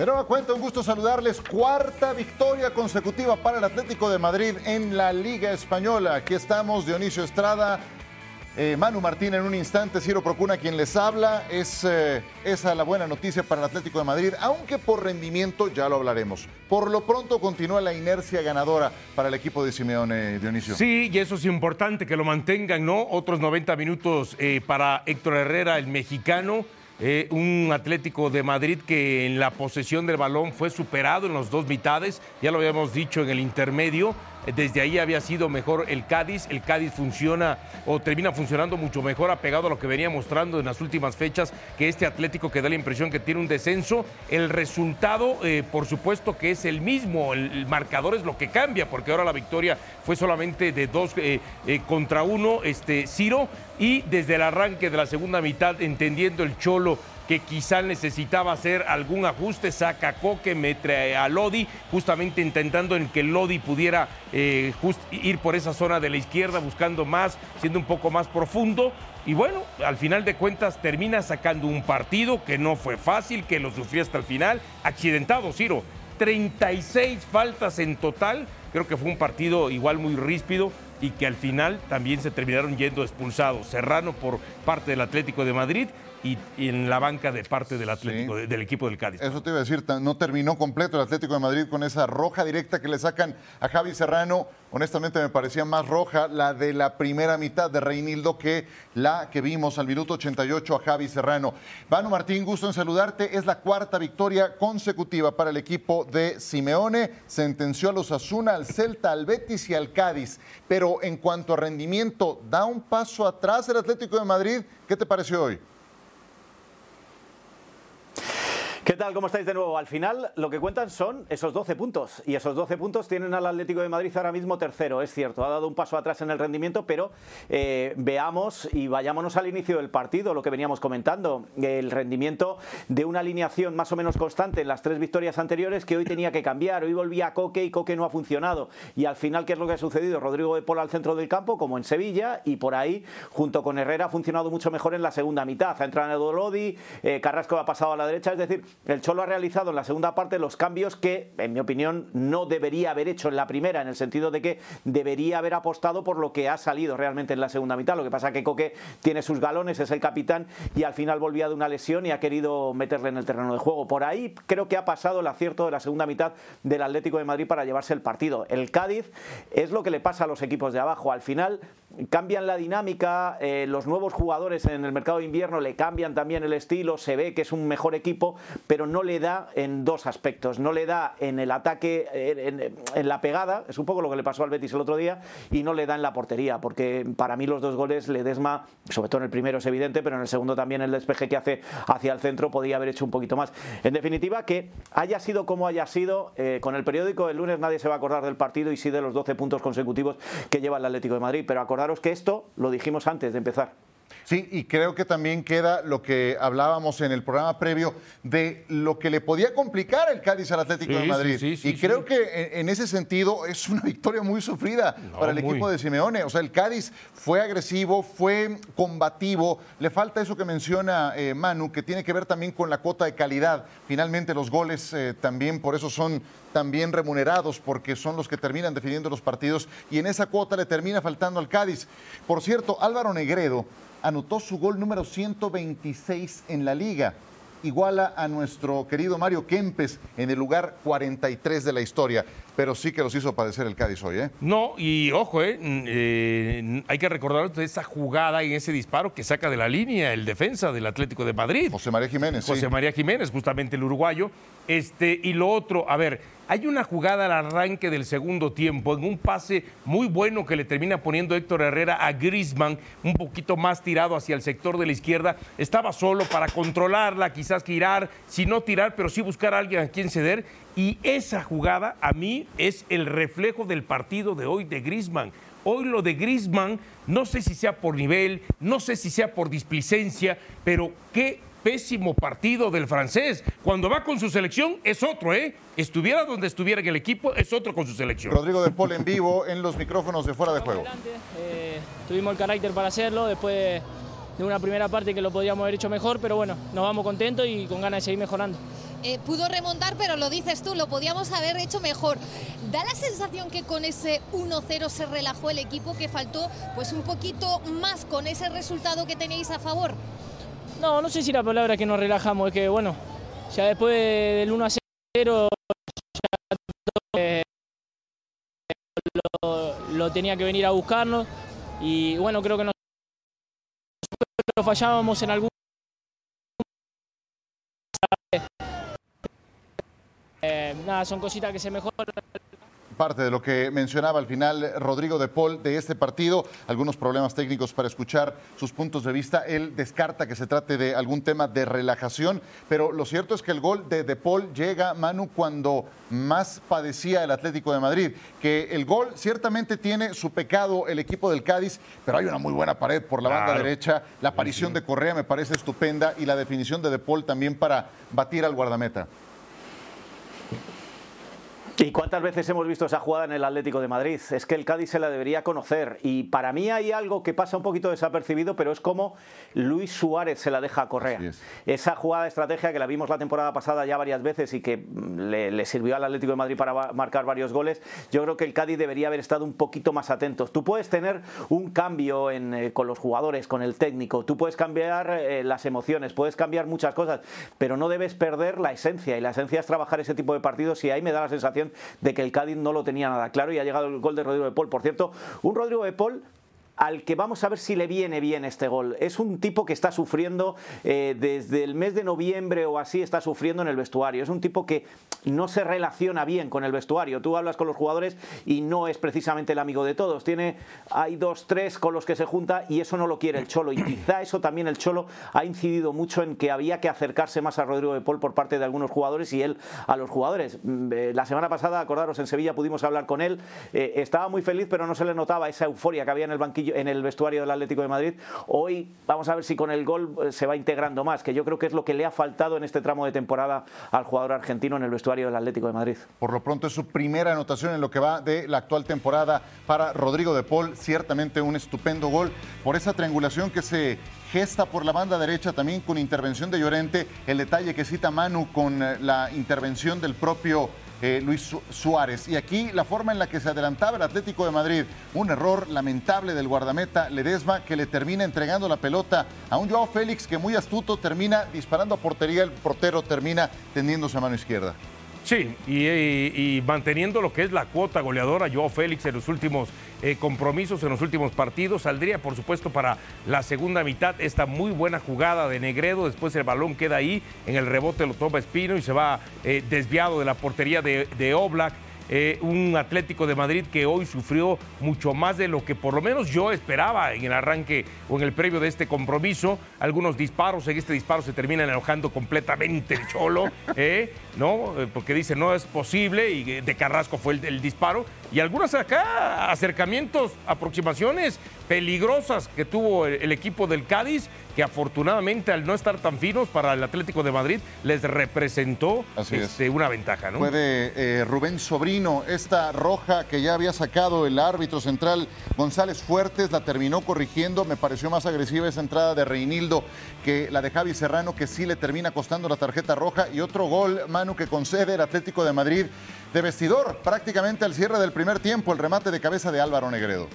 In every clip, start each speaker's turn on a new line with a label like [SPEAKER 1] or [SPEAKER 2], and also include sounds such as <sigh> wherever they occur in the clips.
[SPEAKER 1] Pero a cuenta, un gusto saludarles. Cuarta victoria consecutiva para el Atlético de Madrid en la Liga Española. Aquí estamos, Dionisio Estrada, eh, Manu Martín en un instante, Ciro Procuna quien les habla. Es eh, esa la buena noticia para el Atlético de Madrid, aunque por rendimiento ya lo hablaremos. Por lo pronto continúa la inercia ganadora para el equipo de Simeone, Dionisio.
[SPEAKER 2] Sí, y eso es importante que lo mantengan, ¿no? Otros 90 minutos eh, para Héctor Herrera, el mexicano eh, un Atlético de Madrid que en la posesión del balón fue superado en los dos mitades, ya lo habíamos dicho en el intermedio, desde ahí había sido mejor el Cádiz, el Cádiz funciona o termina funcionando mucho mejor apegado a lo que venía mostrando en las últimas fechas, que este Atlético que da la impresión que tiene un descenso, el resultado eh, por supuesto que es el mismo, el, marcador es lo que cambia, porque ahora la victoria fue solamente de dos contra uno, este Ciro, y desde el arranque de la segunda mitad, entendiendo el Cholo que quizá necesitaba hacer algún ajuste, saca Coque, mete a Lodi, justamente intentando en que Lodi pudiera eh, ir por esa zona de la izquierda, buscando más, siendo un poco más profundo. Y bueno, al final de cuentas termina sacando un partido que no fue fácil, que lo sufrió hasta el final. Accidentado, Ciro. 36 faltas en total. Creo que fue un partido igual muy ríspido y que al final también se terminaron yendo expulsados. Serrano por parte del Atlético de Madrid y, en la banca de parte del Atlético, del equipo del Cádiz.
[SPEAKER 1] Eso te iba a decir, no terminó completo el Atlético de Madrid con esa roja directa que le sacan a Javi Serrano. Honestamente me parecía más roja la de la primera mitad de Reinildo que la que vimos al minuto 88 a Javi Serrano. Vano Martín, gusto en saludarte. Es la cuarta victoria consecutiva para el equipo de Simeone. Sentenció a los Asuna, al Celta, al Betis y al Cádiz. Pero en cuanto a rendimiento, da un paso atrás el Atlético de Madrid. ¿Qué te pareció hoy?
[SPEAKER 3] ¿Qué tal? ¿Cómo estáis de nuevo? Al final lo que cuentan son esos 12 puntos y esos 12 puntos tienen al Atlético de Madrid ahora mismo tercero, es cierto, ha dado un paso atrás en el rendimiento, pero eh, veamos y vayámonos al inicio del partido, lo que veníamos comentando, el rendimiento de una alineación más o menos constante en las tres victorias anteriores que hoy tenía que cambiar, hoy volvía a Coque y Coque no ha funcionado y al final ¿qué es lo que ha sucedido? Rodrigo de Pola al centro del campo como en Sevilla y por ahí junto con Herrera ha funcionado mucho mejor en la segunda mitad, ha entrado Lodi, eh, Carrasco ha pasado a la derecha, es decir, el Cholo ha realizado en la segunda parte los cambios que, en mi opinión, no debería haber hecho en la primera, en el sentido de que debería haber apostado por lo que ha salido realmente en la segunda mitad. Lo que pasa es que Coque tiene sus galones, es el capitán y al final volvía de una lesión y ha querido meterle en el terreno de juego. Por ahí creo que ha pasado el acierto de la segunda mitad del Atlético de Madrid para llevarse el partido. El Cádiz es lo que le pasa a los equipos de abajo. Al final cambian la dinámica, eh, los nuevos jugadores en el mercado de invierno le cambian también el estilo, se ve que es un mejor equipo, pero no le da en dos aspectos, no le da en el ataque, en, la pegada, es un poco lo que le pasó al Betis el otro día, y no le da en la portería, porque para mí los dos goles Ledesma, sobre todo en el primero es evidente, pero en el segundo también el despeje que hace hacia el centro podía haber hecho un poquito más. En definitiva, que haya sido como haya sido, eh, con el periódico el lunes nadie se va a acordar del partido y sí de los 12 puntos consecutivos que lleva el Atlético de Madrid, pero acordaros que esto lo dijimos antes de empezar.
[SPEAKER 1] Sí, y creo que también queda lo que hablábamos en el programa previo de lo que le podía complicar el Cádiz al Atlético de Madrid. y creo que en, ese sentido es una <laughs> victoria muy sufrida para el equipo de Simeone. O sea, el Cádiz fue agresivo, fue combativo. Le falta eso que menciona eh, Manu, que tiene que ver también con la cuota de calidad. Finalmente los goles eh, también por eso son también remunerados porque son los que terminan definiendo los partidos y en esa cuota le termina faltando al Cádiz. Por cierto, Álvaro Negredo anotó su gol número 126 en la liga. Iguala a nuestro querido Mario Kempes en el lugar 43 de la historia pero sí que los hizo padecer el Cádiz hoy, ¿eh?
[SPEAKER 2] No, y ojo, ¿eh? eh hay que recordar esa jugada y ese disparo que saca de la línea el defensa del Atlético de Madrid.
[SPEAKER 1] José María Jiménez.
[SPEAKER 2] José María Jiménez, justamente el uruguayo. Este, y lo otro, a ver, hay una jugada al arranque del segundo tiempo, en un pase muy bueno que le termina poniendo Héctor Herrera a Grisman, un poquito más tirado hacia el sector de la izquierda. Estaba solo para controlarla, quizás tirar, si no tirar, pero sí buscar a alguien a quien ceder. Y esa jugada a mí es el reflejo del partido de hoy de Grisman. Hoy lo de Grisman, no sé si sea por nivel, no sé si sea por displicencia, pero qué pésimo partido del francés. Cuando va con su selección es otro, ¿eh? Estuviera donde estuviera en el equipo, es otro con su selección.
[SPEAKER 1] Rodrigo de Paul en vivo en los micrófonos de fuera de juego.
[SPEAKER 4] Eh, tuvimos el carácter para hacerlo después de una primera parte que lo podíamos haber hecho mejor, pero bueno, nos vamos contentos y con ganas de seguir mejorando.
[SPEAKER 5] Eh, pudo remontar, pero lo dices tú, lo podíamos haber hecho mejor. Da la sensación que con ese 1-0 se relajó el equipo, que faltó pues un poquito más con ese resultado que tenéis a favor.
[SPEAKER 4] No, no sé si la palabra que nos relajamos, es que bueno, ya después del 1 0 ya lo, lo tenía que venir a buscarnos y bueno, creo que nos fallábamos en algún eh, nada, son cositas que se mejoran
[SPEAKER 1] parte de lo que mencionaba al final Rodrigo de Paul de este partido, algunos problemas técnicos para escuchar sus puntos de vista. Él descarta que se trate de algún tema de relajación, pero lo cierto es que el gol de de Paul llega, Manu, cuando más padecía el Atlético de Madrid, que el gol ciertamente tiene su pecado el equipo del Cádiz, pero hay una muy buena pared por la banda derecha, la aparición de Correa me parece estupenda y la definición de de Paul también para batir al guardameta.
[SPEAKER 3] ¿Y cuántas veces hemos visto esa jugada en el Atlético de Madrid? Es que el Cádiz se la debería conocer. Y para mí hay algo que pasa un poquito desapercibido, pero es como Luis Suárez se la deja a Correa. Esa jugada de estrategia que la vimos la temporada pasada ya varias veces y que mm, le, sirvió al Atlético de Madrid para marcar varios goles, yo creo que el Cádiz debería haber estado un poquito más atentos. Tú puedes tener un cambio eh, con los jugadores, con el técnico, tú puedes cambiar eh, las emociones, puedes cambiar muchas cosas, pero no debes perder la esencia. Y la esencia es trabajar ese tipo de partidos y ahí me da la sensación de que el Cádiz no lo tenía nada claro y ha llegado el gol de Rodrigo de Paul. Por cierto, un Rodrigo de Paul al que vamos a ver si le viene bien este gol. Es un tipo que está sufriendo eh, desde el mes de noviembre o así, está sufriendo en el vestuario. Es un tipo que no se relaciona bien con el vestuario. Tú hablas con los jugadores y no es precisamente el amigo de todos. Tiene, hay dos, tres con los que se junta y eso no lo quiere el Cholo. Y quizá eso también el Cholo ha incidido mucho en que había que acercarse más a Rodrigo de Paul por parte de algunos jugadores y él a los jugadores. Mm, eh, la semana pasada, acordaros, en Sevilla pudimos hablar con él. Eh, estaba muy feliz, pero no se le notaba esa euforia que había en el banquillo en el vestuario del Atlético de Madrid. Hoy vamos a ver si con el gol eh, se va integrando más, que yo creo que es lo que le ha faltado en este tramo de temporada al jugador argentino en el vestuario del Atlético de Madrid.
[SPEAKER 1] Por lo pronto es su primera anotación en lo que va de la actual temporada para Rodrigo de Paul, ciertamente un estupendo gol por esa triangulación que se gesta por la banda derecha también con intervención de Llorente, el detalle que cita Manu con eh, la intervención del propio eh, Luis Suárez. Y aquí la forma en la que se adelantaba el Atlético de Madrid, un error lamentable del guardameta Ledesma que le termina entregando la pelota a un Joao Félix que muy astuto termina disparando a portería, el portero termina tendiéndose a mano izquierda.
[SPEAKER 2] Sí, y, manteniendo lo que es la cuota goleadora, Joao Félix en los últimos eh, compromisos, en los últimos partidos, saldría por supuesto para la segunda mitad esta muy buena jugada de Negredo, después el balón queda ahí, en el rebote lo toma Espino y se va eh, desviado de la portería de, de Oblak. Eh, un Atlético de Madrid que hoy sufrió mucho más de lo que por lo menos yo esperaba en el arranque o en el previo de este compromiso. Algunos disparos, en este disparo se terminan enojando completamente el Cholo. <laughs> ¿no? Porque dice no es posible y de Carrasco fue el, disparo. Y algunos acá acercamientos, aproximaciones peligrosas que tuvo el equipo del Cádiz que afortunadamente al no estar tan finos para el Atlético de Madrid les representó este, una ventaja. ¿no?
[SPEAKER 1] Puede eh, Rubén Sobrino, esta roja que ya había sacado el árbitro central González Fuertes, la terminó corrigiendo, me pareció más agresiva esa entrada de Reinildo que la de Javi Serrano, que sí le termina costando la tarjeta roja y otro gol, Manu, que concede el Atlético de Madrid de vestidor, prácticamente al cierre del primer tiempo, el remate de cabeza de Álvaro Negredo.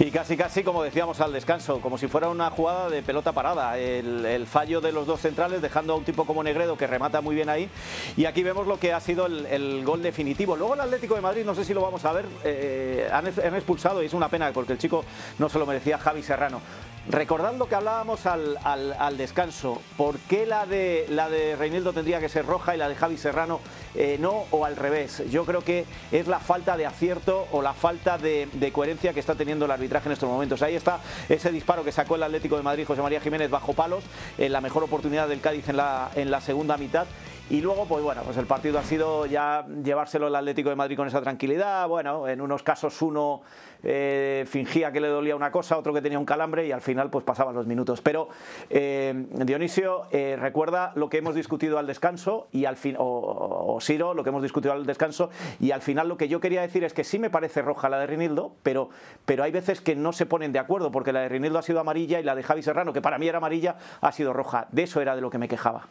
[SPEAKER 3] Y casi, casi, como decíamos al descanso, como si fuera una jugada de pelota parada. El, fallo de los dos centrales, dejando a un tipo como Negredo que remata muy bien ahí. Y aquí vemos lo que ha sido el, gol definitivo. Luego el Atlético de Madrid, no sé si lo vamos a ver, eh, han, expulsado y es una pena porque el chico no se lo merecía Javi Serrano. Recordando que hablábamos al, descanso, ¿por qué la de, la de tendría que ser roja y la de Javi Serrano eh, no o al revés? Yo creo que es la falta de acierto o la falta de, coherencia que está teniendo el arbitraje en estos momentos. Ahí está ese disparo que sacó el Atlético de Madrid José María Jiménez bajo palos, en la mejor oportunidad del Cádiz en la, en la segunda mitad Y luego, pues bueno, pues el partido ha sido ya llevárselo el Atlético de Madrid con esa tranquilidad. Bueno, en unos casos uno eh, fingía que le dolía una cosa, otro que tenía un calambre y al final pues pasaban los minutos. Pero eh, Dionisio, eh, recuerda lo que hemos discutido al descanso y al fin, o, Siro, lo que hemos discutido al descanso y al final lo que yo quería decir es que sí me parece roja la de Rinildo, pero, pero hay veces que no se ponen de acuerdo porque la de Rinildo ha sido amarilla y la de Javi Serrano, que para mí era amarilla, ha sido roja. De eso era de lo que me quejaba.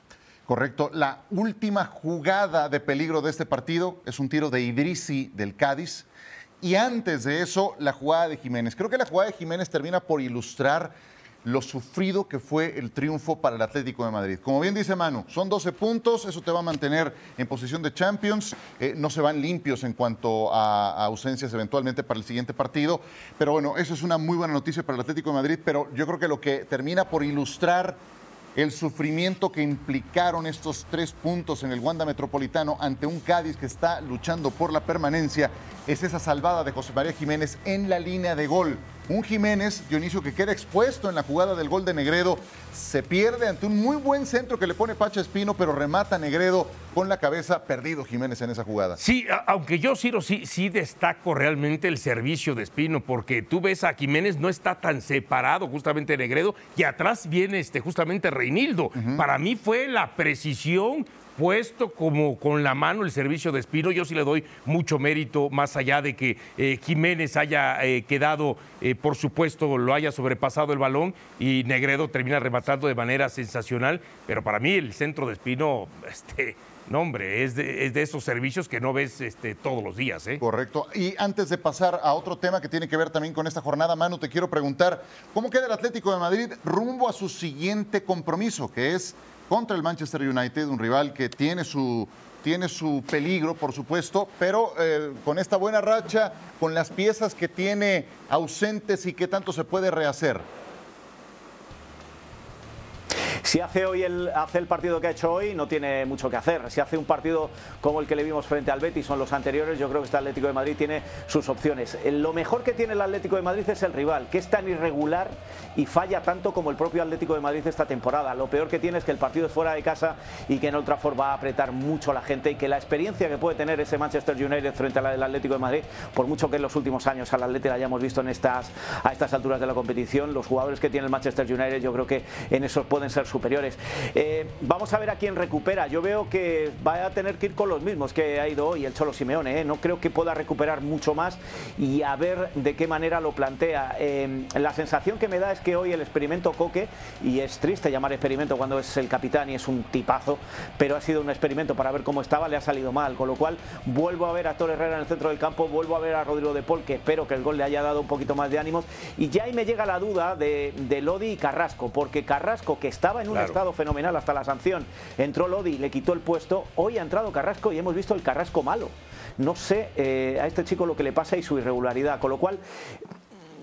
[SPEAKER 1] Correcto. La última jugada de peligro de este partido es un tiro de Idrisi del Cádiz y antes de eso, la jugada de Jiménez. Creo que la jugada de Jiménez termina por ilustrar lo sufrido que fue el triunfo para el Atlético de Madrid. Como bien dice Manu, son 12 puntos, eso te va a mantener en posición de Champions, eh, no se van limpios en cuanto a, a, ausencias eventualmente para el siguiente partido, pero bueno, eso es una muy buena noticia para el Atlético de Madrid, pero yo creo que lo que termina por ilustrar el sufrimiento que implicaron estos tres puntos en el Wanda Metropolitano ante un Cádiz que está luchando por la permanencia es esa salvada de José María Jiménez en la línea de gol. Un Jiménez, Dionisio, que queda expuesto en la jugada del gol de Negredo, se pierde ante un muy buen centro que le pone Pacha Espino, pero remata Negredo con la cabeza perdido Jiménez en esa jugada.
[SPEAKER 2] Sí, aunque yo, Ciro, sí, sí destaco realmente el servicio de Espino, porque tú ves a Jiménez no está tan separado justamente de Negredo y atrás viene este, justamente Reinildo. Para mí fue la precisión puesto como con la mano el servicio de Espino. Yo sí le doy mucho mérito, más allá de que eh, Jiménez haya eh, quedado, eh, por supuesto, lo haya sobrepasado el balón y Negredo termina rematando de manera sensacional. Pero para mí el centro de Espino, <laughs> este, no, hombre, es de, esos servicios que no ves este, todos los días. ¿eh?
[SPEAKER 1] Correcto. Y antes de pasar a otro tema que tiene que ver también con esta jornada, Manu, te quiero preguntar, ¿cómo queda el Atlético de Madrid rumbo a su siguiente compromiso, que es contra el Manchester United, un rival que tiene su, tiene su peligro, por supuesto, pero eh, con esta buena racha, con las piezas que tiene ausentes y qué tanto se puede rehacer.
[SPEAKER 3] Si hace hoy el, hace el partido que ha hecho hoy, no tiene mucho que hacer. Si hace un partido como el que le vimos frente al Betis, son los anteriores, yo creo que este Atlético de Madrid tiene sus opciones. Lo mejor que tiene el Atlético de Madrid es el rival, que es tan irregular y falla tanto como el propio Atlético de Madrid esta temporada. Lo peor que tiene es que el partido es fuera de casa y que en Old Trafford va a apretar mucho a la gente y que la experiencia que puede tener ese Manchester United frente a la del Atlético de Madrid, por mucho que en los últimos años al Atlético la hayamos visto en estas, a estas alturas de la competición, los jugadores que tiene el Manchester United yo creo que en esos pueden ser superiores. Eh, vamos a ver a quién recupera. Yo veo que va a tener que ir con los mismos que ha ido hoy el Cholo Simeone. ¿eh? No creo que pueda recuperar mucho más y a ver de qué manera lo plantea. Eh, la sensación que me da es que hoy el experimento Coque, y es triste llamar experimento cuando es el capitán y es un tipazo, pero ha sido un experimento para ver cómo estaba, le ha salido mal. Con lo cual vuelvo a ver a Torre Herrera en el centro del campo, vuelvo a ver a Rodrigo de Paul, que espero que el gol le haya dado un poquito más de ánimos. Y ya ahí me llega la duda de, Lodi y Carrasco, porque Carrasco, que estaba en un estado fenomenal hasta la sanción. Entró Lodi, le quitó el puesto. Hoy ha entrado Carrasco y hemos visto el Carrasco malo. No sé eh, a este chico lo que le pasa y su irregularidad. Con lo cual,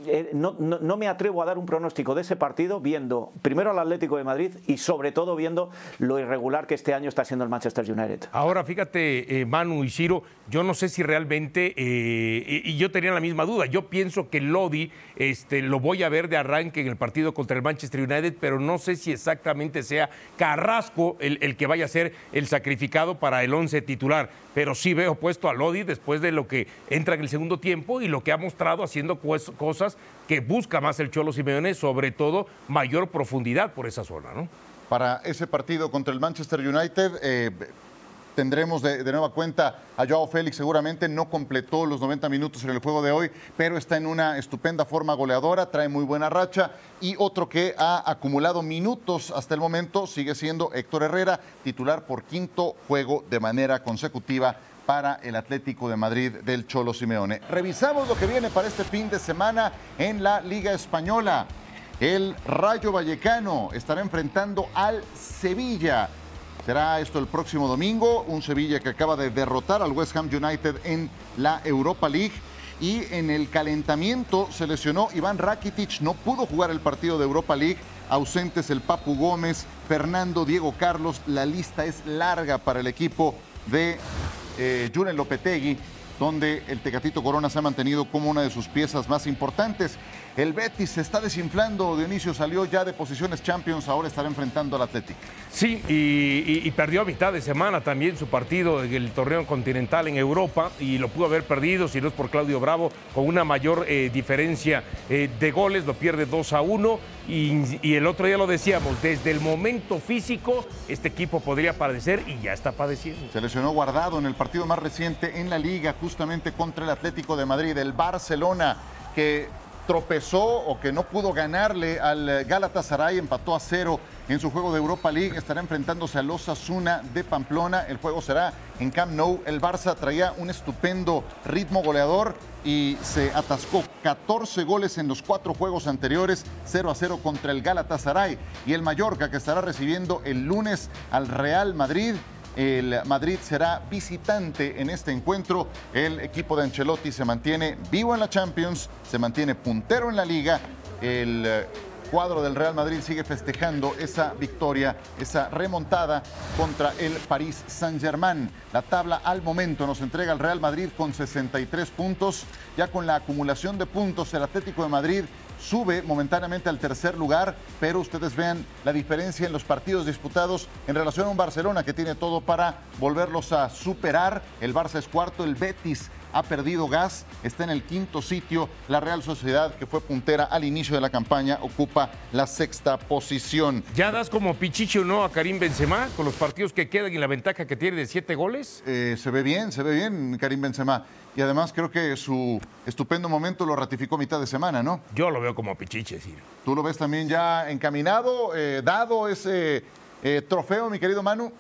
[SPEAKER 3] eh, no, me atrevo a dar un pronóstico de ese partido viendo primero al Atlético de Madrid y sobre todo viendo lo irregular que este año está siendo el Manchester United.
[SPEAKER 2] Ahora, fíjate, eh, Manu y Ciro, yo no sé si realmente, eh, y yo tenía la misma duda, yo pienso que Lodi este, lo voy a ver de arranque en el partido contra el Manchester United, pero no sé si exactamente sea Carrasco el, el que vaya a ser el sacrificado para el once titular, pero sí veo puesto a Lodi después de lo que entra en el segundo tiempo y lo que ha mostrado haciendo cosas que busca más el Cholo Simeone, sobre todo mayor profundidad por esa zona, ¿no?
[SPEAKER 1] Para ese partido contra el Manchester United, eh, tendremos de, nueva cuenta a Joao Félix, seguramente no completó los 90 minutos en el juego de hoy, pero está en una estupenda forma goleadora, trae muy buena racha. Y otro que ha acumulado minutos hasta el momento sigue siendo Héctor Herrera, titular por quinto juego de manera consecutiva para el Atlético de Madrid del Cholo Simeone. Revisamos lo que viene para este fin de semana en la Liga Española. El Rayo Vallecano estará enfrentando al Sevilla. Será esto el próximo domingo, un Sevilla que acaba de derrotar al West Ham United en la Europa League. Y en el calentamiento se lesionó Iván Rakitic, no pudo jugar el partido de Europa League. Ausentes el Papu Gómez, Fernando, Diego Carlos. La lista es larga para el equipo de eh, Lopetegui, donde el Tecatito Corona se ha mantenido como una de sus piezas más importantes. El Betis se está desinflando. Dionisio salió ya de posiciones Champions, ahora estará enfrentando al Atlético.
[SPEAKER 2] Sí, y, perdió a mitad de semana también su partido en el torneo continental en Europa y lo pudo haber perdido, si no es por Claudio Bravo, con una mayor eh, diferencia eh, de goles, lo pierde 2 a 1 y, y, el otro día lo decíamos, desde el momento físico este equipo podría padecer y ya está padeciendo.
[SPEAKER 1] Se lesionó guardado en el partido más reciente en la liga, justamente contra el Atlético de Madrid, el Barcelona, que tropezó o que no pudo ganarle al Galatasaray, empató a cero en su juego de Europa League, estará enfrentándose a los Asuna de Pamplona. El juego será en Camp Nou. El Barça traía un estupendo ritmo goleador y se atascó 14 goles en los cuatro juegos anteriores, 0 a 0 contra el Galatasaray. Y el Mallorca que estará recibiendo el lunes al Real Madrid el Madrid será visitante en este encuentro. El equipo de Ancelotti se mantiene vivo en la Champions, se mantiene puntero en la liga. El eh, cuadro del Real Madrid sigue festejando esa victoria, esa remontada contra el París Saint-Germain. La tabla al momento nos entrega el Real Madrid con 63 puntos. Ya con la acumulación de puntos, el Atlético de Madrid sube momentáneamente al tercer lugar, pero ustedes vean la diferencia en los partidos disputados en relación a un Barcelona que tiene todo para volverlos a superar. El Barça es cuarto, el Betis ha perdido gas, está en el quinto sitio. La Real Sociedad, que fue puntera al inicio de la campaña, ocupa la sexta posición.
[SPEAKER 2] ¿Ya das como pichicho o no a Karim Benzema con los partidos que quedan y la ventaja que tiene de siete goles?
[SPEAKER 1] Eh, se ve bien, se ve bien Karim Benzema. Y además creo que su estupendo momento lo ratificó mitad de semana, ¿no?
[SPEAKER 2] Yo lo veo como pichiche, sí.
[SPEAKER 1] ¿Tú lo ves también ya encaminado, eh, dado ese eh, trofeo, mi querido Manu?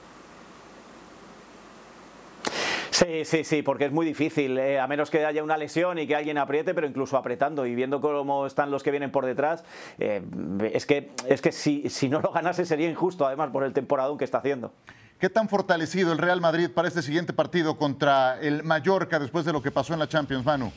[SPEAKER 3] Sí, sí, sí, porque es muy difícil, eh, a menos que haya una lesión y que alguien apriete, pero incluso apretando y viendo cómo están los que vienen por detrás, eh, es que, es que si, si no lo ganase sería injusto, además, por el temporadón que está haciendo.
[SPEAKER 1] ¿Qué tan fortalecido el Real Madrid para este siguiente partido contra el Mallorca después de lo que pasó en la Champions, Manu?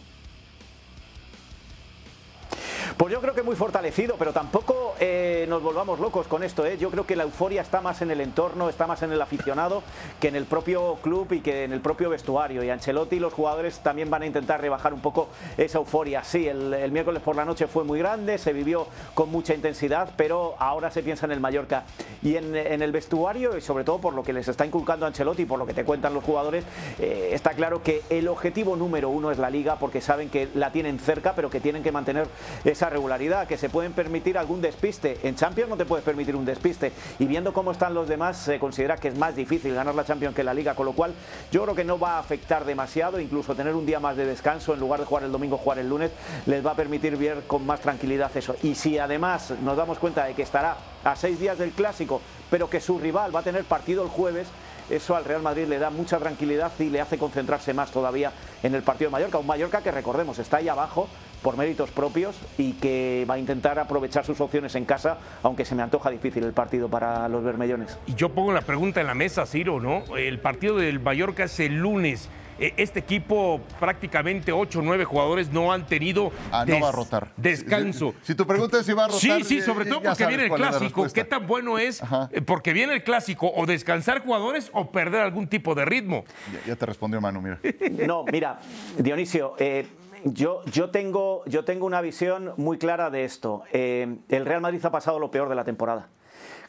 [SPEAKER 3] Pues yo creo que muy fortalecido, pero tampoco eh, nos volvamos locos con esto. ¿eh? Yo creo que la euforia está más en el entorno, está más en el aficionado que en el propio club y que en el propio vestuario. Y Ancelotti y los jugadores también van a intentar rebajar un poco esa euforia. Sí, el, miércoles por la noche fue muy grande, se vivió con mucha intensidad, pero ahora se piensa en el Mallorca. Y en, el vestuario, y sobre todo por lo que les está inculcando Ancelotti y por lo que te cuentan los jugadores, eh, está claro que el objetivo número uno es la liga, porque saben que la tienen cerca, pero que tienen que mantener esa regularidad, que se pueden permitir algún despiste. En Champions no te puedes permitir un despiste. Y viendo cómo están los demás, se considera que es más difícil ganar la Champions que la Liga, con lo cual yo creo que no va a afectar demasiado. Incluso tener un día más de descanso, en lugar de jugar el domingo, jugar el lunes, les va a permitir ver con más tranquilidad eso. Y si además nos damos cuenta de que estará a seis días del clásico, pero que su rival va a tener partido el jueves, eso al Real Madrid le da mucha tranquilidad y le hace concentrarse más todavía en el partido de Mallorca. Un Mallorca que recordemos está ahí abajo por méritos propios y que va a intentar aprovechar sus opciones en casa, aunque se me antoja difícil el partido para los bermellones.
[SPEAKER 2] Y yo pongo la pregunta en la mesa, Ciro, ¿no? El partido del Mallorca es el lunes. E, este equipo, prácticamente 8 o 9 jugadores no han tenido
[SPEAKER 1] ah, no va a rotar.
[SPEAKER 2] descanso.
[SPEAKER 1] Si, tu pregunta es si va a rotar.
[SPEAKER 2] Sí, sí, sobre todo porque viene el clásico. ¿Qué tan bueno es? Eh, porque viene el clásico, o descansar jugadores o perder algún tipo de ritmo.
[SPEAKER 1] Ya, te respondió Manu, mira. <laughs>
[SPEAKER 3] No, mira, Dionisio. Eh, yo, yo, tengo, yo tengo una visión muy clara de esto. Eh, el Real Madrid ha pasado lo peor de la temporada.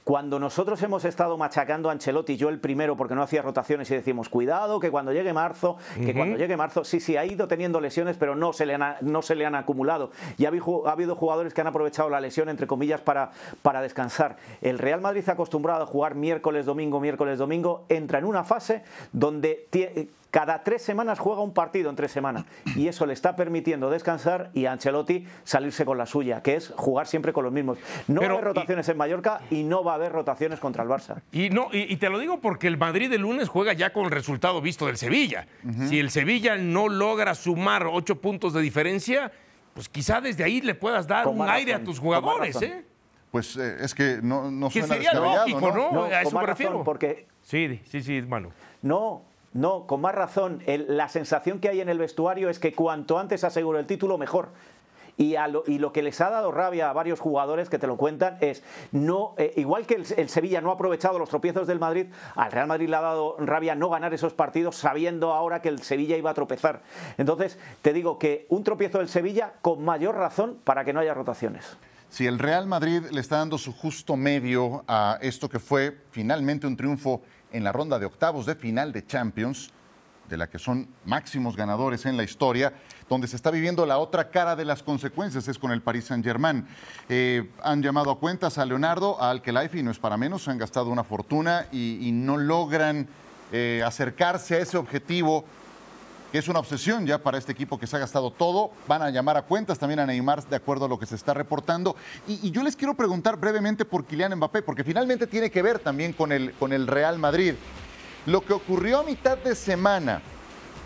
[SPEAKER 3] Cuando nosotros hemos estado machacando a Ancelotti, yo el primero porque no hacía rotaciones y decimos, cuidado, que cuando llegue marzo, que cuando llegue marzo, sí, sí, ha ido teniendo lesiones, pero no se le han, no se le han acumulado. Y ha, ha habido jugadores que han aprovechado la lesión, entre comillas, para, para descansar. El Real Madrid ha acostumbrado a jugar miércoles, domingo, miércoles, domingo, entra en una fase donde cada tres semanas juega un partido en tres semanas y eso le está permitiendo descansar y a Ancelotti salirse con la suya, que es jugar siempre con los mismos. No va a haber rotaciones en Mallorca y no va a haber rotaciones contra el Barça.
[SPEAKER 2] Y no y, te lo digo porque el Madrid el lunes juega ya con el resultado visto del Sevilla. Si el Sevilla no logra sumar ocho puntos de diferencia, pues quizá desde ahí le puedas dar un aire a tus jugadores, ¿eh?
[SPEAKER 1] Pues eh, es que no, no
[SPEAKER 2] suena sería lógico, ¿no?
[SPEAKER 3] a eso me refiero. porque...
[SPEAKER 2] Sí, sí, sí, hermano.
[SPEAKER 3] No, no, con más razón. la sensación que hay en el vestuario es que cuanto antes aseguro el título, mejor. Y, lo, que les ha dado rabia a varios jugadores que te lo cuentan es, no eh, igual que el, Sevilla no ha aprovechado los tropiezos del Madrid, al Real Madrid le ha dado rabia no ganar esos partidos sabiendo ahora que el Sevilla iba a tropezar. Entonces, te digo que un tropiezo del Sevilla con mayor razón para que no haya rotaciones.
[SPEAKER 1] Si el Real Madrid le está dando su justo medio a esto que fue finalmente un triunfo en la ronda de octavos de final de Champions, de la que son máximos ganadores en la historia, donde se está viviendo la otra cara de las consecuencias, es con el Paris Saint-Germain. Eh, han llamado a cuentas a Leonardo, a Alkelaifi, y no es para menos, han gastado una fortuna y, no logran eh, acercarse a ese objetivo que es una obsesión ya para este equipo que se ha gastado todo. Van a llamar a cuentas también a Neymar de acuerdo a lo que se está reportando. Y, yo les quiero preguntar brevemente por Kylian Mbappé, porque finalmente tiene que ver también con el, con el Real Madrid. Lo que ocurrió a mitad de semana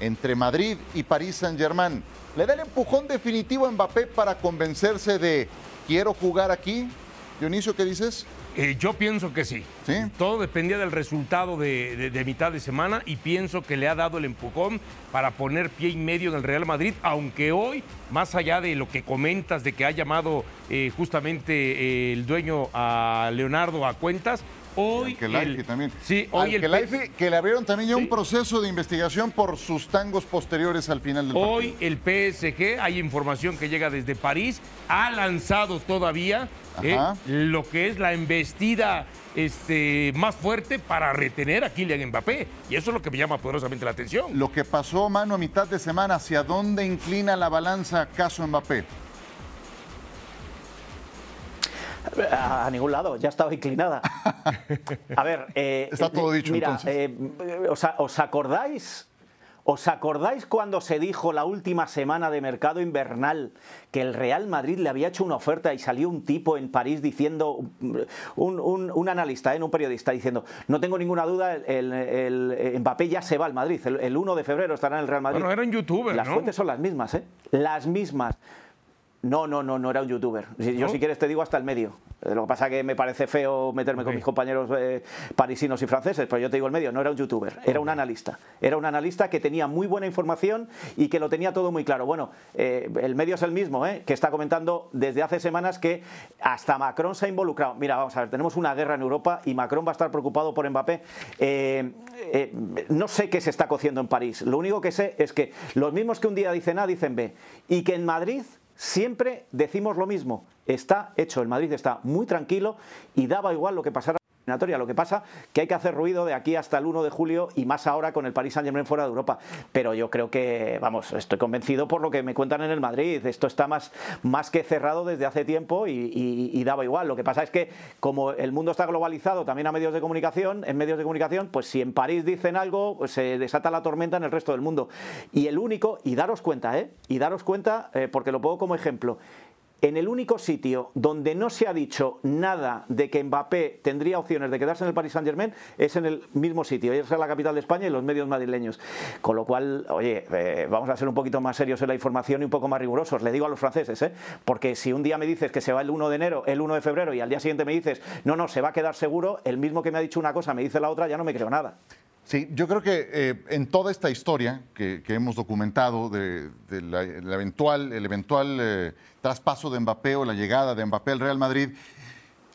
[SPEAKER 1] entre Madrid y París Saint-Germain, ¿le da el empujón definitivo a Mbappé para convencerse de quiero jugar aquí? Dionisio, ¿qué dices?
[SPEAKER 2] Eh, yo pienso que sí. Todo dependía del resultado de, mitad de semana y pienso que le ha dado el empujón para poner pie y medio en el Real Madrid, aunque hoy, más allá de lo que comentas de que ha llamado eh, justamente eh, el dueño a Leonardo a cuentas, Hoy
[SPEAKER 1] el, también.
[SPEAKER 2] Sí, hoy
[SPEAKER 1] el que le abrieron también ya un proceso de investigación por sus tangos posteriores al final del
[SPEAKER 2] Hoy el PSG, hay información que llega desde París, ha lanzado todavía eh, lo que es la embestida este, más fuerte para retener a Kylian Mbappé. Y eso es lo que me llama poderosamente la atención.
[SPEAKER 1] Lo que pasó, mano, a mitad de semana, ¿hacia dónde inclina la balanza caso Mbappé?
[SPEAKER 3] A, ningún lado, ya estaba inclinada. <laughs> A ver,
[SPEAKER 1] eh, está todo dicho
[SPEAKER 3] mira, eh, ¿os, acordáis? ¿Os acordáis cuando se dijo la última semana de mercado invernal que el Real Madrid le había hecho una oferta y salió un tipo en París diciendo, un, analista, ¿eh? un periodista, diciendo, no tengo ninguna duda, el, Mbappé ya se va al Madrid, el, 1 de febrero estará en el Real Madrid.
[SPEAKER 2] Bueno, era un youtuber,
[SPEAKER 3] Las fuentes son las mismas, ¿eh? Las mismas. No, no, no, no era un youtuber. Yo si quieres te digo hasta el medio. Eh, lo que pasa es que me parece feo meterme con mis compañeros eh, parisinos y franceses, pero yo te digo el medio, no era un youtuber, era un analista. Era un analista que tenía muy buena información y que lo tenía todo muy claro. Bueno, eh, el medio es el mismo, que está comentando desde hace semanas que hasta Macron se ha involucrado. Mira, vamos a ver, tenemos una guerra en Europa y Macron va a estar preocupado por Mbappé. no sé qué se está cociendo en París. Lo único que sé es que los mismos que un día dicen A dicen B y que en Madrid siempre decimos lo mismo. Está hecho, el Madrid está muy tranquilo y daba igual lo que pasara lo que pasa que hay que hacer ruido de aquí hasta el 1 de julio y más ahora con el Paris Saint-Germain fuera de Europa. Pero yo creo que, vamos, estoy convencido por lo que me cuentan en el Madrid. Esto está más, más que cerrado desde hace tiempo y, daba igual. Lo que pasa es que como el mundo está globalizado también a medios de comunicación, en medios de comunicación, pues si en París dicen algo, se desata la tormenta en el resto del mundo. Y el único, y daros cuenta, ¿eh? Y daros cuenta, eh, porque lo pongo como ejemplo, en el único sitio donde no se ha dicho nada de que Mbappé tendría opciones de quedarse en el Paris Saint Germain es en el mismo sitio, es la capital de España y los medios madrileños. Con lo cual, oye, eh, vamos a ser un poquito más serios en la información y un poco más rigurosos. Le digo a los franceses, ¿eh? porque si un día me dices que se va el 1 de enero, el 1 de febrero y al día siguiente me dices, no, no, se va a quedar seguro, el mismo que me ha dicho una cosa me dice la otra, ya no me creo nada.
[SPEAKER 1] Sí, yo creo que eh, en toda esta historia que, hemos documentado de, la, eventual, el eventual eh, traspaso de Mbappé o la llegada de Mbappé al Real Madrid,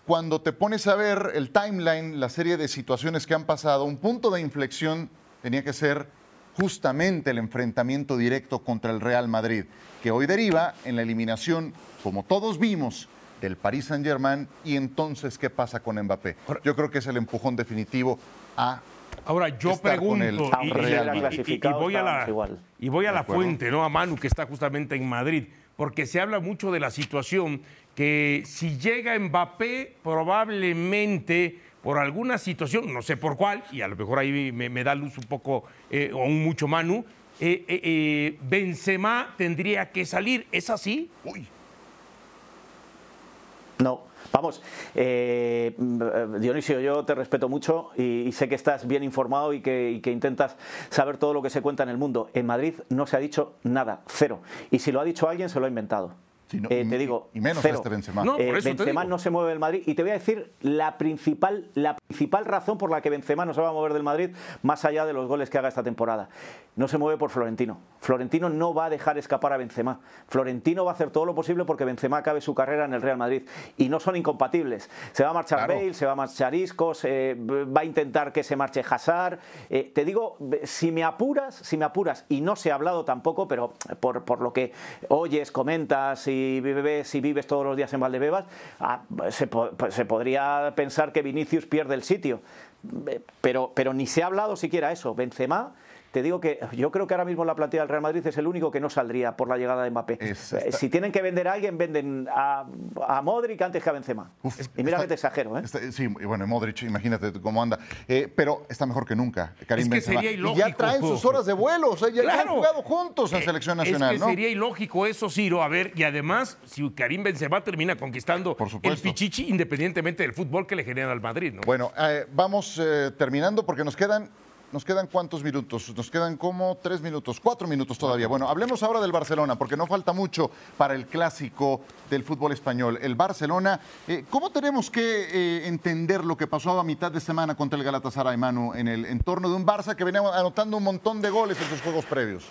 [SPEAKER 1] cuando te pones a ver el timeline, la serie de situaciones que han pasado, un punto de inflexión tenía que ser justamente el enfrentamiento directo contra el Real Madrid, que hoy deriva en la eliminación, como todos vimos, del Paris Saint-Germain y entonces qué pasa con Mbappé. Yo creo que es el empujón definitivo a
[SPEAKER 2] Ahora yo pregunto y, voy a la, y voy a la fuente, ¿no? A Manu, que está justamente en Madrid, porque se habla mucho de la situación que si llega Mbappé, probablemente por alguna situación, no sé por cuál, y a lo mejor ahí me, da luz un poco eh, o un mucho Manu, eh, eh, Benzema tendría que salir. ¿Es así? Uy.
[SPEAKER 3] No. Vamos, eh, Dionisio, yo te respeto mucho y, sé que estás bien informado y que, intentas saber todo lo que se cuenta en el mundo. En Madrid no se ha dicho nada, cero. Y si lo ha dicho alguien, se lo ha inventado. Eh, te digo,
[SPEAKER 1] y menos este Benzema.
[SPEAKER 3] No, eh, Benzema no se mueve del Madrid. Y te voy a decir la principal, la principal razón por la que Benzema no se va a mover del Madrid, más allá de los goles que haga esta temporada. No se mueve por Florentino. Florentino no va a dejar escapar a Benzema. Florentino va a hacer todo lo posible porque Benzema acabe su carrera en el Real Madrid. Y no son incompatibles. Se va a marchar Bale, se va a marchar Isco, va a intentar que se marche Hazard. Eh, te digo, si me apuras, si me apuras, y no se ha hablado tampoco, pero por, por lo que oyes, comentas y vives, si vives todos los días en Valdebebas, ah, se, pues se podría pensar que Vinicius pierde el sitio. Pero, pero ni se ha hablado siquiera eso. Benzema te digo que yo creo que ahora mismo la plantilla del Real Madrid es el único que no saldría por la llegada de Mbappé. Eh, si tienen que vender a alguien, venden a, a Modric antes que a Benzema. y mira que te exagero, ¿eh?
[SPEAKER 1] sí, bueno, Modric, imagínate cómo anda. Eh, pero está mejor que nunca, Karim
[SPEAKER 2] es
[SPEAKER 1] que
[SPEAKER 2] Sería ilógico.
[SPEAKER 1] Y ya traen sus horas de vuelo, o sea, ya, han jugado juntos en eh, selección nacional,
[SPEAKER 2] es que sería ilógico eso, Ciro. A ver, y además, si Karim Benzema termina conquistando el pichichi, independientemente del fútbol que le genera al Madrid, ¿no?
[SPEAKER 1] Bueno, vamos terminando porque nos quedan nos quedan cuántos minutos? Nos quedan como tres minutos, cuatro minutos todavía. Bueno, hablemos ahora del Barcelona, porque no falta mucho para el clásico del fútbol español. El Barcelona, eh, ¿cómo tenemos que eh, entender lo que pasó a mitad de semana contra el Galatasaray, Manu, en el entorno de un Barça que venía anotando un montón de goles en sus juegos previos?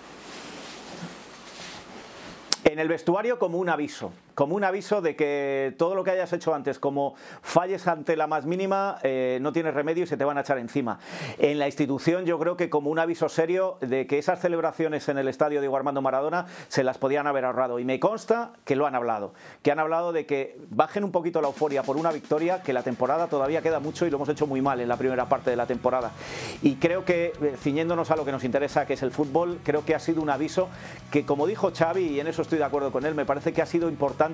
[SPEAKER 3] En el vestuario como un aviso como un aviso de que todo lo que hayas hecho antes, como falles ante la más mínima, eh, no tienes remedio y se te van a echar encima. En la institución yo creo que como un aviso serio de que esas celebraciones en el estadio de Armando Maradona se las podían haber ahorrado. Y me consta que lo han hablado, que han hablado de que bajen un poquito la euforia por una victoria, que la temporada todavía queda mucho y lo hemos hecho muy mal en la primera parte de la temporada. Y creo que, eh, ciñéndonos a lo que nos interesa, que es el fútbol, creo que ha sido un aviso que, como dijo Xavi, y en eso estoy de acuerdo con él, me parece que ha sido importante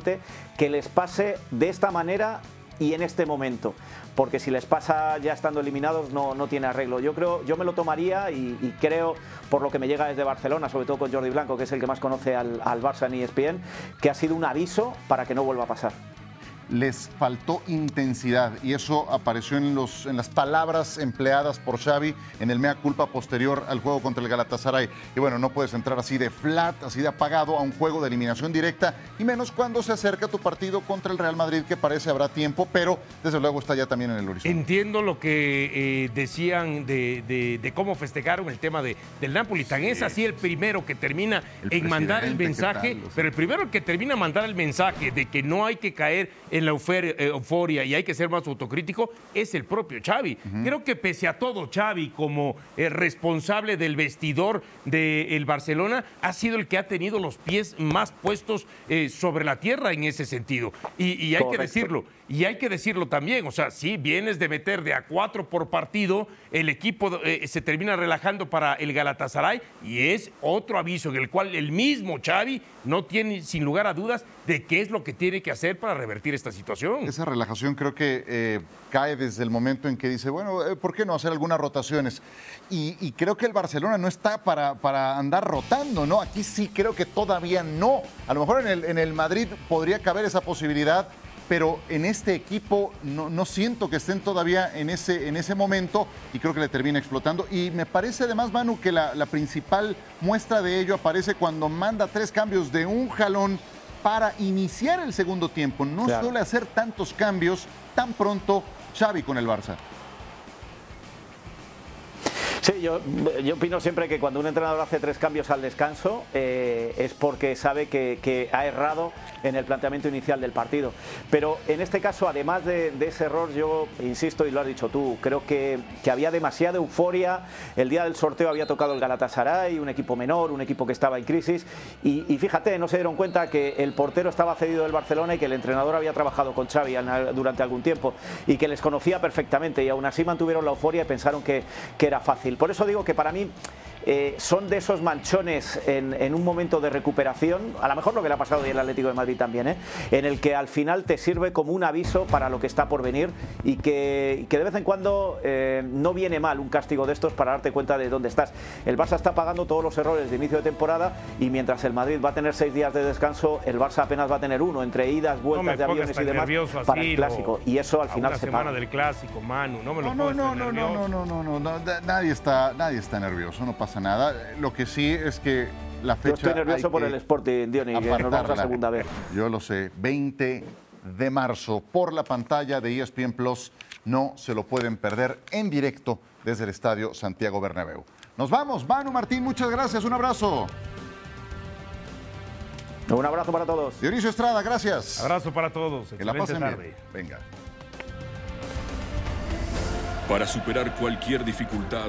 [SPEAKER 3] que les pase de esta manera y en este momento, porque si les pasa ya estando eliminados no, no tiene arreglo. Yo creo, yo me lo tomaría y, creo, por lo que me llega desde Barcelona, sobre todo con Jordi Blanco, que es el que más conoce al, al Barça en ESPN, que ha sido un aviso para que no vuelva a pasar
[SPEAKER 1] les faltó intensidad y eso apareció en, los, en las palabras empleadas por Xavi en el mea culpa posterior al juego contra el Galatasaray. Y bueno, no puedes entrar así de flat, así de apagado a un juego de eliminación directa y menos cuando se acerca tu partido contra el Real Madrid que parece habrá tiempo, pero desde luego está ya también en el horizonte.
[SPEAKER 2] Entiendo lo que eh, decían de, cómo festejaron el tema de, del Napoli. Tan es así el primero que termina en mandar el mensaje, pero el primero que termina en mandar el mensaje de que no hay que caer en la eh, euforia y hay que ser más autocrítico es el propio Xavi. Creo que pese a todo, Xavi como eh, responsable del vestidor del Barcelona ha sido el que ha tenido los pies más puestos eh, sobre la tierra en ese sentido. Y, hay que decirlo. Y hay que decirlo también, o sea, si vienes de meter de a cuatro por partido, el equipo se termina relajando para el Galatasaray y es otro aviso en el cual el mismo Xavi no tiene sin lugar a dudas de qué es lo que tiene que hacer para revertir esta situación.
[SPEAKER 1] Esa relajación creo que eh, cae desde el momento en que dice, bueno, eh, ¿por qué no hacer algunas rotaciones? Y, creo que el Barcelona no está para, para, andar rotando, ¿no? Aquí sí creo que todavía no. A lo mejor en el, en el Madrid podría caber esa posibilidad, pero en este equipo no, siento que estén todavía en ese, en ese momento y creo que le termina explotando. Y me parece además, Manu, que la principal muestra de ello aparece cuando manda tres cambios de un jalón para iniciar el segundo tiempo. No suele hacer tantos cambios tan pronto Xavi con el Barça.
[SPEAKER 3] Sí, yo, yo opino siempre que cuando un entrenador hace tres cambios al descanso eh, es porque sabe que, ha errado en el planteamiento inicial del partido. Pero en este caso, además de, ese error, yo insisto, y lo has dicho tú, creo que, había demasiada euforia. El día del sorteo había tocado el Galatasaray, un equipo menor, un equipo que estaba en crisis. Y, y fíjate, no se dieron cuenta que el portero estaba cedido del Barcelona y que el entrenador había trabajado con Xavi durante algún tiempo y que les conocía perfectamente. Y aún así mantuvieron la euforia y pensaron que, que era fácil. Por eso digo que para mí eh, son de esos manchones en, un momento de recuperación, a lo mejor lo que le ha pasado hoy el Atlético de Madrid también, ¿eh? en el que al final te sirve como un aviso para lo que está por venir y que, de vez en cuando eh, no viene mal un castigo de estos para darte cuenta de dónde estás. El Barça está pagando todos los errores de inicio de temporada y mientras el Madrid va a tener seis días de descanso, el Barça apenas va a tener uno, entre idas, vueltas de aviones y demás para el clásico. Y eso al final se
[SPEAKER 2] semana del clásico, Manu, no me lo
[SPEAKER 1] no, no, no, no, no, no, no, no, nadie está, nadie está nervioso, no pasa nada. Lo que sí es que la fecha.
[SPEAKER 3] Yo estoy nervioso por el Sporting, Diony, que nos vamos a segunda vez.
[SPEAKER 1] Yo lo sé. 20 de marzo por la pantalla de ESPN Plus. No se lo pueden perder en directo desde el Estadio Santiago Bernabéu. Nos vamos. Manu Martín, muchas gracias. Un abrazo.
[SPEAKER 3] Un abrazo para todos.
[SPEAKER 1] Dionisio Estrada, gracias.
[SPEAKER 2] Abrazo para todos.
[SPEAKER 1] Que la pasen bien. Venga.
[SPEAKER 6] Para superar cualquier dificultad,